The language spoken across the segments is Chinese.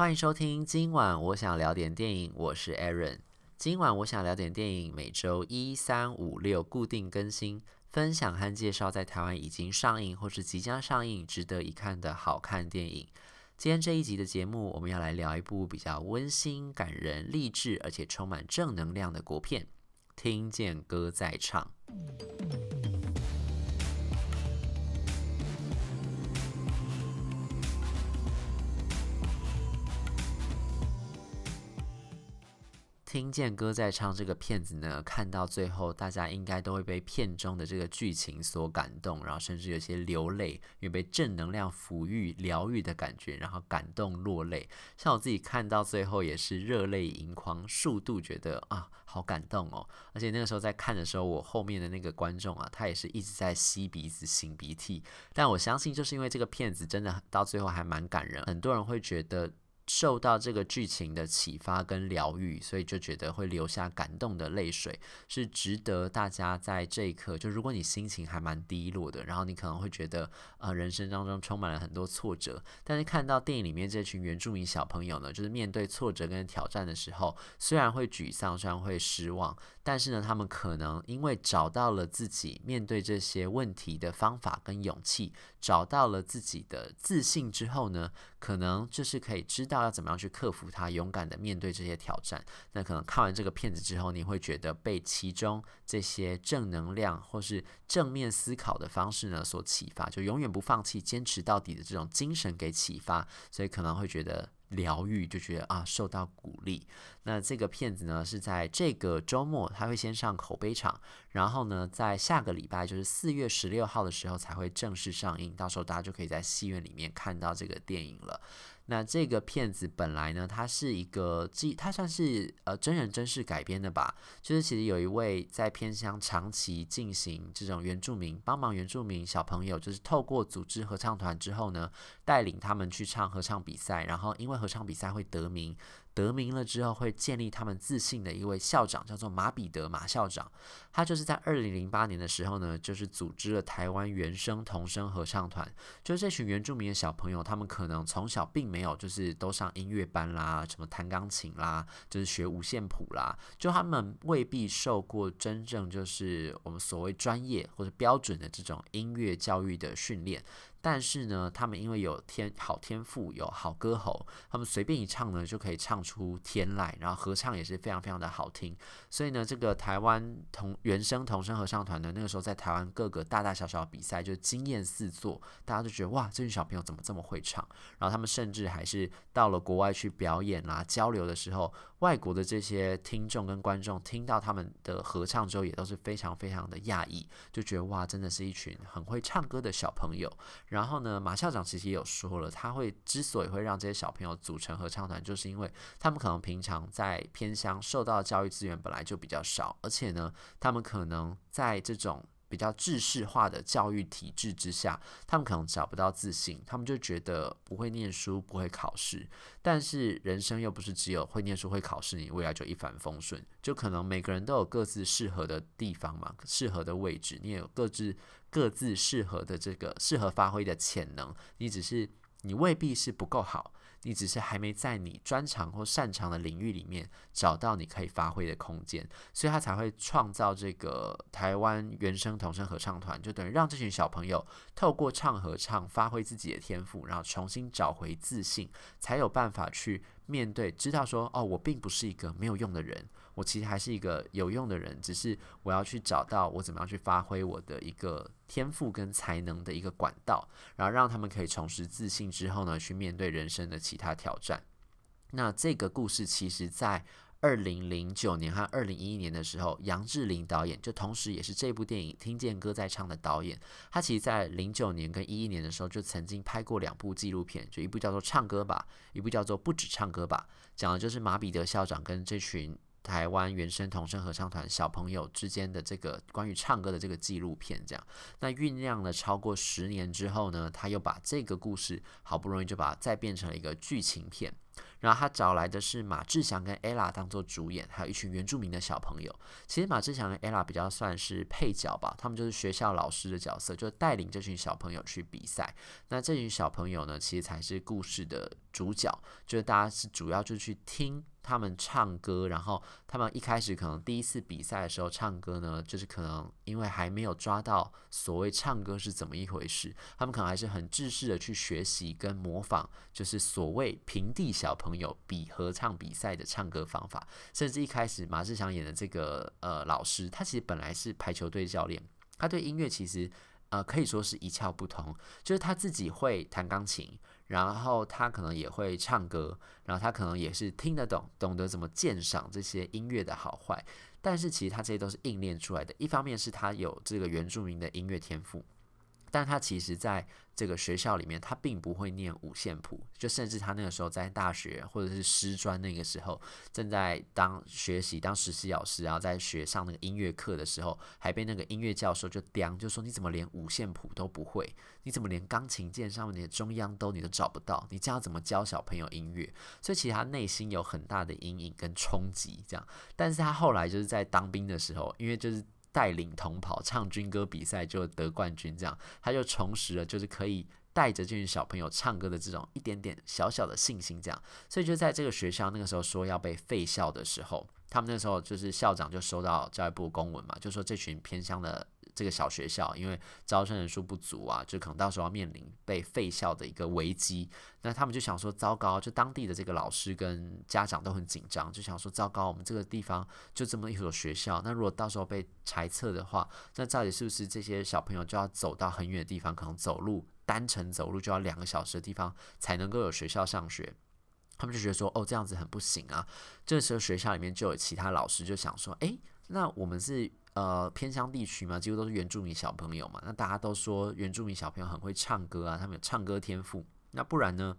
欢迎收听，今晚我想聊点电影，我是 Aaron。今晚我想聊点电影，每周一、三、五、六固定更新，分享和介绍在台湾已经上映或是即将上映、值得一看的好看电影。今天这一集的节目，我们要来聊一部比较温馨、感人、励志，而且充满正能量的国片，《听见歌在唱》。听见歌在唱这个片子呢，看到最后，大家应该都会被片中的这个剧情所感动，然后甚至有些流泪，因为被正能量抚育、疗愈的感觉，然后感动落泪。像我自己看到最后也是热泪盈眶，数度觉得啊，好感动哦！而且那个时候在看的时候，我后面的那个观众啊，他也是一直在吸鼻子、擤鼻涕。但我相信，就是因为这个片子真的到最后还蛮感人，很多人会觉得。受到这个剧情的启发跟疗愈，所以就觉得会流下感动的泪水，是值得大家在这一刻。就如果你心情还蛮低落的，然后你可能会觉得，呃，人生当中充满了很多挫折，但是看到电影里面这群原住民小朋友呢，就是面对挫折跟挑战的时候，虽然会沮丧，虽然会失望，但是呢，他们可能因为找到了自己面对这些问题的方法跟勇气，找到了自己的自信之后呢，可能就是可以知道。要怎么样去克服它，勇敢的面对这些挑战？那可能看完这个片子之后，你会觉得被其中这些正能量或是正面思考的方式呢所启发，就永远不放弃、坚持到底的这种精神给启发，所以可能会觉得。疗愈就觉得啊，受到鼓励。那这个片子呢，是在这个周末，它会先上口碑场，然后呢，在下个礼拜，就是四月十六号的时候才会正式上映。到时候大家就可以在戏院里面看到这个电影了。那这个片子本来呢，它是一个记，它算是呃真人真事改编的吧。就是其实有一位在偏乡长期进行这种原住民帮忙原住民小朋友，就是透过组织合唱团之后呢，带领他们去唱合唱比赛，然后因为合唱比赛会得名。得名了之后，会建立他们自信的一位校长，叫做马彼得马校长。他就是在二零零八年的时候呢，就是组织了台湾原声童声合唱团。就这群原住民的小朋友，他们可能从小并没有就是都上音乐班啦，什么弹钢琴啦，就是学五线谱啦，就他们未必受过真正就是我们所谓专业或者标准的这种音乐教育的训练。但是呢，他们因为有天好天赋，有好歌喉，他们随便一唱呢，就可以唱出天籁，然后合唱也是非常非常的好听。所以呢，这个台湾童原声童声合唱团呢，那个时候在台湾各个大大小小比赛就惊艳四座，大家都觉得哇，这群小朋友怎么这么会唱？然后他们甚至还是到了国外去表演啦、交流的时候，外国的这些听众跟观众听到他们的合唱之后，也都是非常非常的讶异，就觉得哇，真的是一群很会唱歌的小朋友。然后呢，马校长其实也有说了，他会之所以会让这些小朋友组成合唱团，就是因为他们可能平常在偏乡受到的教育资源本来就比较少，而且呢，他们可能在这种比较制式化的教育体制之下，他们可能找不到自信，他们就觉得不会念书，不会考试。但是人生又不是只有会念书、会考试，你未来就一帆风顺。就可能每个人都有各自适合的地方嘛，适合的位置，你也有各自各自适合的这个适合发挥的潜能，你只是。你未必是不够好，你只是还没在你专长或擅长的领域里面找到你可以发挥的空间，所以他才会创造这个台湾原声童声合唱团，就等于让这群小朋友透过唱合唱发挥自己的天赋，然后重新找回自信，才有办法去面对，知道说哦，我并不是一个没有用的人。我其实还是一个有用的人，只是我要去找到我怎么样去发挥我的一个天赋跟才能的一个管道，然后让他们可以重拾自信之后呢，去面对人生的其他挑战。那这个故事其实，在二零零九年和二零一一年的时候，杨志林导演就同时也是这部电影《听见歌在唱》的导演，他其实在零九年跟一一年的时候就曾经拍过两部纪录片，就一部叫做《唱歌吧》，一部叫做《不止唱歌吧》，讲的就是马彼得校长跟这群。台湾原声童声合唱团小朋友之间的这个关于唱歌的这个纪录片，这样，那酝酿了超过十年之后呢，他又把这个故事好不容易就把它再变成了一个剧情片。然后他找来的是马志祥跟 Ella 当做主演，还有一群原住民的小朋友。其实马志祥跟 Ella 比较算是配角吧，他们就是学校老师的角色，就带领这群小朋友去比赛。那这群小朋友呢，其实才是故事的主角，就是大家是主要就去听。他们唱歌，然后他们一开始可能第一次比赛的时候唱歌呢，就是可能因为还没有抓到所谓唱歌是怎么一回事，他们可能还是很制式的去学习跟模仿，就是所谓平地小朋友比合唱比赛的唱歌方法。甚至一开始马志祥演的这个呃老师，他其实本来是排球队教练，他对音乐其实呃可以说是一窍不通，就是他自己会弹钢琴。然后他可能也会唱歌，然后他可能也是听得懂，懂得怎么鉴赏这些音乐的好坏。但是其实他这些都是硬练出来的，一方面是他有这个原住民的音乐天赋。但他其实在这个学校里面，他并不会念五线谱，就甚至他那个时候在大学或者是师专那个时候，正在当学习当实习老师，然后在学上那个音乐课的时候，还被那个音乐教授就刁，就说你怎么连五线谱都不会？你怎么连钢琴键上面的中央都你都找不到？你这样怎么教小朋友音乐？所以其实他内心有很大的阴影跟冲击，这样。但是他后来就是在当兵的时候，因为就是。带领同跑唱军歌比赛就得冠军，这样他就重拾了，就是可以带着这群小朋友唱歌的这种一点点小小的信心，这样。所以就在这个学校那个时候说要被废校的时候，他们那时候就是校长就收到教育部公文嘛，就说这群偏乡的。这个小学校因为招生人数不足啊，就可能到时候要面临被废校的一个危机。那他们就想说，糟糕，就当地的这个老师跟家长都很紧张，就想说，糟糕，我们这个地方就这么一所学校，那如果到时候被裁撤的话，那到底是不是这些小朋友就要走到很远的地方，可能走路单程走路就要两个小时的地方才能够有学校上学？他们就觉得说，哦，这样子很不行啊。这时候学校里面就有其他老师就想说，诶，那我们是。呃，偏乡地区嘛，几乎都是原住民小朋友嘛。那大家都说原住民小朋友很会唱歌啊，他们有唱歌天赋。那不然呢，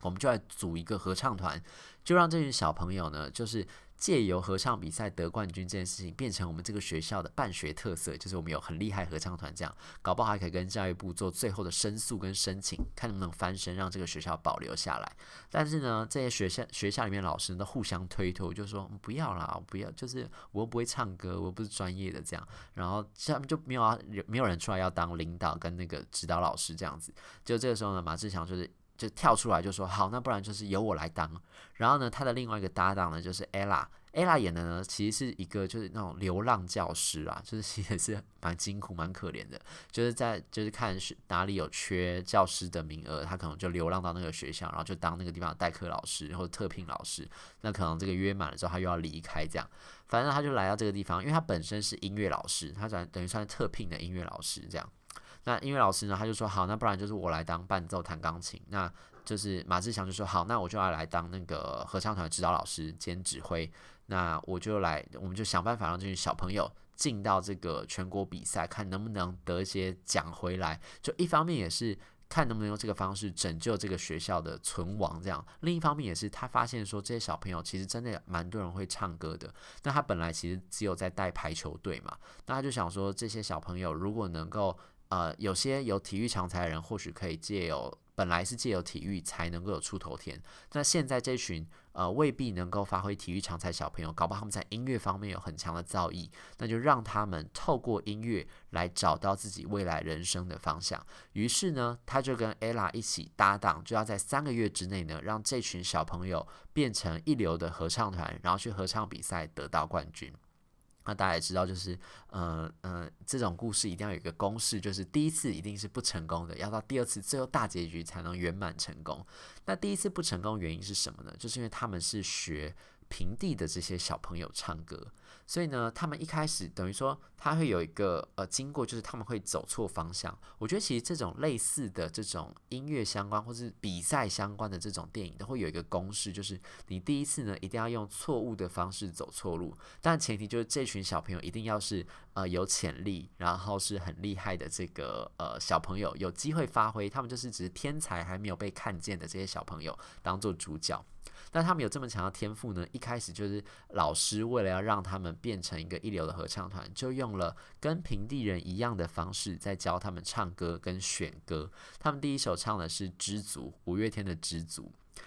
我们就来组一个合唱团，就让这群小朋友呢，就是。借由合唱比赛得冠军这件事情，变成我们这个学校的办学特色，就是我们有很厉害合唱团，这样搞不好还可以跟教育部做最后的申诉跟申请，看能不能翻身，让这个学校保留下来。但是呢，这些学校学校里面老师都互相推脱，就说不要啦，不要，就是我又不会唱歌，我又不是专业的这样。然后他们就没有啊，没有人出来要当领导跟那个指导老师这样子。就这个时候呢，马志强就是。就跳出来就说好，那不然就是由我来当。然后呢，他的另外一个搭档呢，就是 Ella。Ella 演的呢，其实是一个就是那种流浪教师啊，就是也是蛮辛苦、蛮可怜的。就是在就是看是哪里有缺教师的名额，他可能就流浪到那个学校，然后就当那个地方的代课老师或者特聘老师。那可能这个约满了之后，他又要离开，这样。反正他就来到这个地方，因为他本身是音乐老师，他等等于算是特聘的音乐老师这样。那音乐老师呢，他就说好，那不然就是我来当伴奏弹钢琴。那就是马志祥就说好，那我就要来当那个合唱团指导老师兼指挥。那我就来，我们就想办法让这群小朋友进到这个全国比赛，看能不能得一些奖回来。就一方面也是看能不能用这个方式拯救这个学校的存亡，这样。另一方面也是他发现说，这些小朋友其实真的蛮多人会唱歌的。那他本来其实只有在带排球队嘛，那他就想说，这些小朋友如果能够。呃，有些有体育长才的人，或许可以借由本来是借由体育才能够有出头天。那现在这群呃未必能够发挥体育长才小朋友，搞不好他们在音乐方面有很强的造诣，那就让他们透过音乐来找到自己未来人生的方向。于是呢，他就跟 Ella 一起搭档，就要在三个月之内呢，让这群小朋友变成一流的合唱团，然后去合唱比赛得到冠军。那大家也知道，就是，呃呃，这种故事一定要有一个公式，就是第一次一定是不成功的，要到第二次最后大结局才能圆满成功。那第一次不成功原因是什么呢？就是因为他们是学平地的这些小朋友唱歌。所以呢，他们一开始等于说，他会有一个呃经过，就是他们会走错方向。我觉得其实这种类似的这种音乐相关或是比赛相关的这种电影，都会有一个公式，就是你第一次呢一定要用错误的方式走错路，但前提就是这群小朋友一定要是呃有潜力，然后是很厉害的这个呃小朋友，有机会发挥，他们就是只是天才还没有被看见的这些小朋友当做主角。但他们有这么强的天赋呢？一开始就是老师为了要让他们变成一个一流的合唱团，就用了跟平地人一样的方式在教他们唱歌跟选歌。他们第一首唱的是《知足》，五月天的《知足》。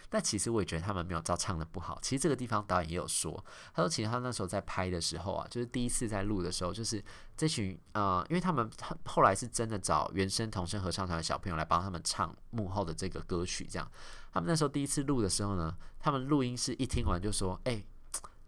但其实我也觉得他们没有照唱的不好。其实这个地方导演也有说，他说其实他那时候在拍的时候啊，就是第一次在录的时候，就是这群呃，因为他们后来是真的找原声童声合唱团的小朋友来帮他们唱幕后的这个歌曲，这样。他们那时候第一次录的时候呢，他们录音室一听完就说：“哎、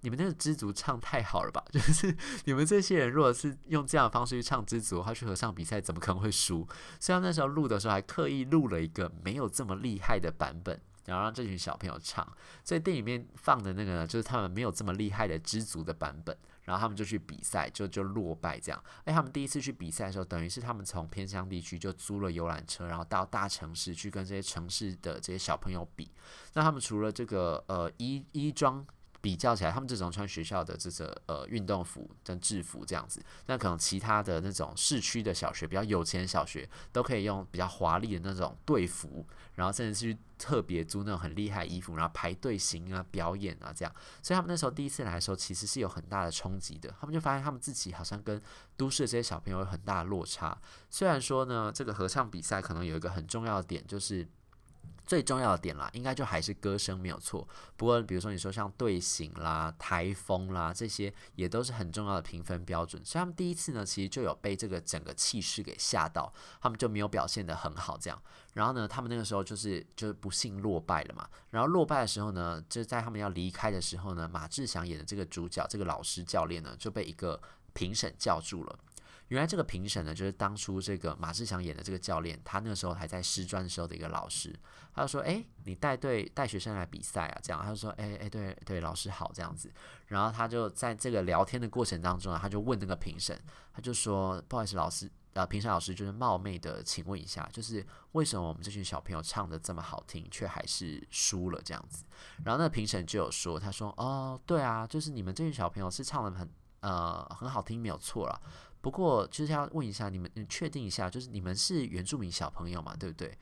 你们那个知足唱太好了吧？就是你们这些人如果是用这样的方式去唱知足，他去合唱比赛怎么可能会输？所以他那时候录的时候还刻意录了一个没有这么厉害的版本。”然后让这群小朋友唱，所以电影里面放的那个呢，就是他们没有这么厉害的知足的版本。然后他们就去比赛，就就落败这样。哎，他们第一次去比赛的时候，等于是他们从偏乡地区就租了游览车，然后到大城市去跟这些城市的这些小朋友比。那他们除了这个呃衣衣装。比较起来，他们这种穿学校的这个呃运动服跟制服这样子，那可能其他的那种市区的小学，比较有钱小学，都可以用比较华丽的那种队服，然后甚至是特别租那种很厉害衣服，然后排队形啊、表演啊这样。所以他们那时候第一次来的时候，其实是有很大的冲击的。他们就发现他们自己好像跟都市的这些小朋友有很大的落差。虽然说呢，这个合唱比赛可能有一个很重要的点就是。最重要的点啦，应该就还是歌声没有错。不过，比如说你说像队形啦、台风啦这些，也都是很重要的评分标准。所以他们第一次呢，其实就有被这个整个气势给吓到，他们就没有表现得很好这样。然后呢，他们那个时候就是就是不幸落败了嘛。然后落败的时候呢，就在他们要离开的时候呢，马志祥演的这个主角这个老师教练呢，就被一个评审叫住了。原来这个评审呢，就是当初这个马志祥演的这个教练，他那个时候还在师专的时候的一个老师。他就说：“哎，你带队带学生来比赛啊？”这样，他就说：“哎哎，对对，老师好，这样子。”然后他就在这个聊天的过程当中啊，他就问那个评审，他就说：“不好意思，老师，呃，评审老师，就是冒昧的请问一下，就是为什么我们这群小朋友唱得这么好听，却还是输了这样子？”然后那个评审就有说：“他说，哦，对啊，就是你们这群小朋友是唱得很呃很好听，没有错了。”不过就是要问一下你们，你确定一下，就是你们是原住民小朋友嘛，对不对？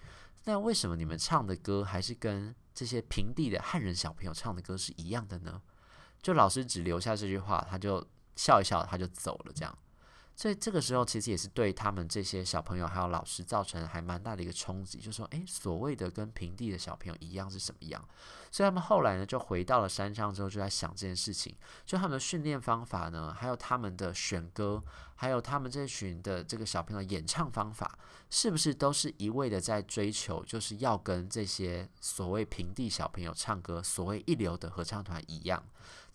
那为什么你们唱的歌还是跟这些平地的汉人小朋友唱的歌是一样的呢？就老师只留下这句话，他就笑一笑，他就走了，这样。所以这个时候其实也是对他们这些小朋友还有老师造成还蛮大的一个冲击，就说，诶，所谓的跟平地的小朋友一样是什么样？所以他们后来呢，就回到了山上之后，就在想这件事情，就他们的训练方法呢，还有他们的选歌，还有他们这群的这个小朋友演唱方法，是不是都是一味的在追求，就是要跟这些所谓平地小朋友唱歌，所谓一流的合唱团一样？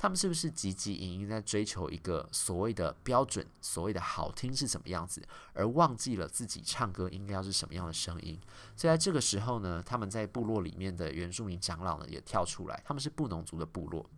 他们是不是汲汲营营在追求一个所谓的标准，所谓的好听是什么样子，而忘记了自己唱歌应该要是什么样的声音？所以在这个时候呢，他们在部落里面的原住民长老呢也跳出来，他们是布农族的部落。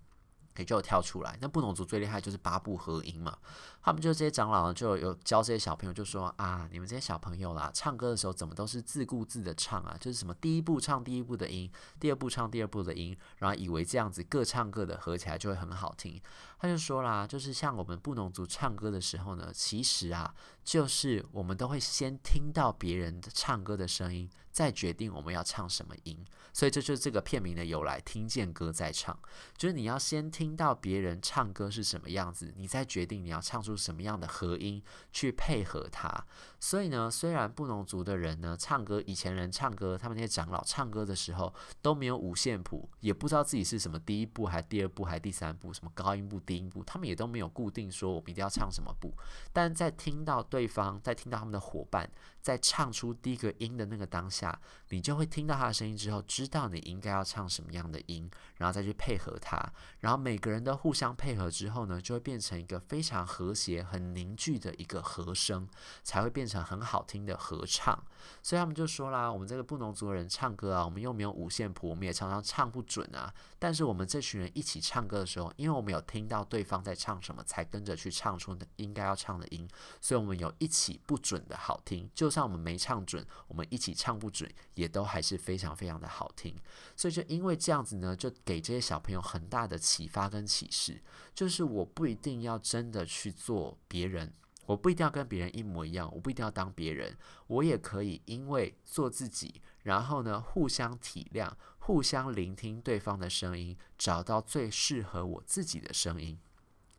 也就跳出来，那布农族最厉害就是八部合音嘛。他们就这些长老呢，就有教这些小朋友，就说啊，你们这些小朋友啦，唱歌的时候怎么都是自顾自的唱啊？就是什么第一步唱第一步的音，第二步唱第二步的音，然后以为这样子各唱各的合起来就会很好听。他就说啦，就是像我们布农族唱歌的时候呢，其实啊，就是我们都会先听到别人的唱歌的声音，再决定我们要唱什么音。所以这就是这个片名的由来，听见歌再唱，就是你要先听到别人唱歌是什么样子，你再决定你要唱出什么样的和音去配合它。所以呢，虽然布农族的人呢唱歌，以前人唱歌，他们那些长老唱歌的时候都没有五线谱，也不知道自己是什么第一步还第二步还第三步，什么高音部低音部，他们也都没有固定说我们一定要唱什么步。但在听到对方，在听到他们的伙伴在唱出第一个音的那个当下，你就会听到他的声音之后，知道你应该要唱什么样的音，然后再去配合他。然后每个人都互相配合之后呢，就会变成一个非常和谐、很凝聚的一个和声，才会变成。很好听的合唱，所以他们就说啦：“我们这个布农族人唱歌啊，我们又没有五线谱，我们也常常唱不准啊。但是我们这群人一起唱歌的时候，因为我们有听到对方在唱什么，才跟着去唱出应该要唱的音，所以我们有一起不准的好听。就算我们没唱准，我们一起唱不准，也都还是非常非常的好听。所以就因为这样子呢，就给这些小朋友很大的启发跟启示，就是我不一定要真的去做别人。”我不一定要跟别人一模一样，我不一定要当别人，我也可以因为做自己，然后呢，互相体谅，互相聆听对方的声音，找到最适合我自己的声音。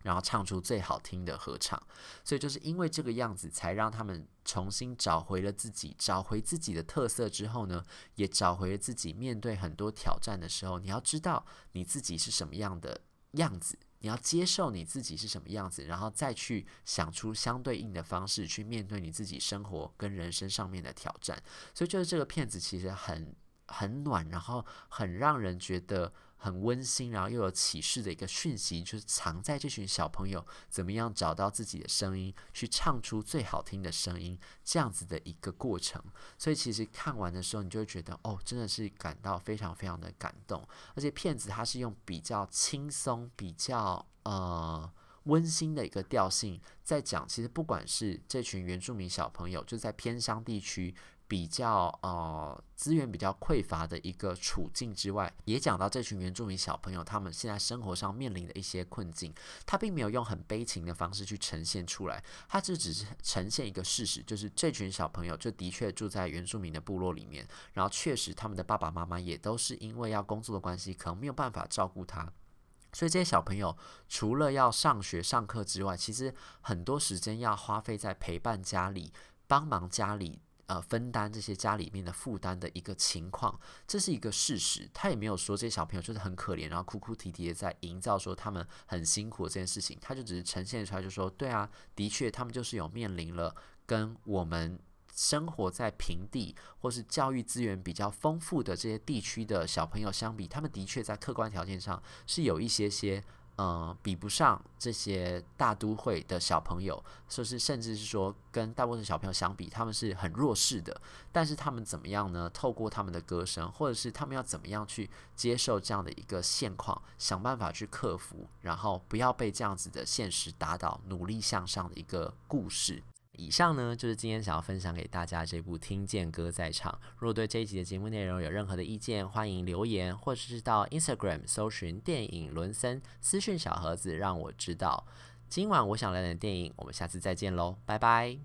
然后唱出最好听的合唱。所以就是因为这个样子，才让他们重新找回了自己，找回自己的特色之后呢，也找回了自己。面对很多挑战的时候，你要知道你自己是什么样的样子。你要接受你自己是什么样子，然后再去想出相对应的方式去面对你自己生活跟人生上面的挑战。所以，就是这个片子其实很很暖，然后很让人觉得。很温馨，然后又有启示的一个讯息，就是藏在这群小朋友怎么样找到自己的声音，去唱出最好听的声音，这样子的一个过程。所以其实看完的时候，你就会觉得，哦，真的是感到非常非常的感动。而且片子它是用比较轻松、比较呃温馨的一个调性在讲，其实不管是这群原住民小朋友，就在偏乡地区。比较呃资源比较匮乏的一个处境之外，也讲到这群原住民小朋友他们现在生活上面临的一些困境。他并没有用很悲情的方式去呈现出来，他这只是呈现一个事实，就是这群小朋友就的确住在原住民的部落里面，然后确实他们的爸爸妈妈也都是因为要工作的关系，可能没有办法照顾他，所以这些小朋友除了要上学上课之外，其实很多时间要花费在陪伴家里、帮忙家里。呃，分担这些家里面的负担的一个情况，这是一个事实。他也没有说这些小朋友就是很可怜，然后哭哭啼啼的在营造说他们很辛苦这件事情。他就只是呈现出来，就说对啊，的确他们就是有面临了跟我们生活在平地或是教育资源比较丰富的这些地区的小朋友相比，他们的确在客观条件上是有一些些。呃，比不上这些大都会的小朋友，说是甚至是说跟大部分小朋友相比，他们是很弱势的。但是他们怎么样呢？透过他们的歌声，或者是他们要怎么样去接受这样的一个现况，想办法去克服，然后不要被这样子的现实打倒，努力向上的一个故事。以上呢，就是今天想要分享给大家这部《听见歌在唱》。如果对这一集的节目内容有任何的意见，欢迎留言，或者是到 Instagram 搜寻电影伦森私讯小盒子，让我知道。今晚我想聊点电影，我们下次再见喽，拜拜。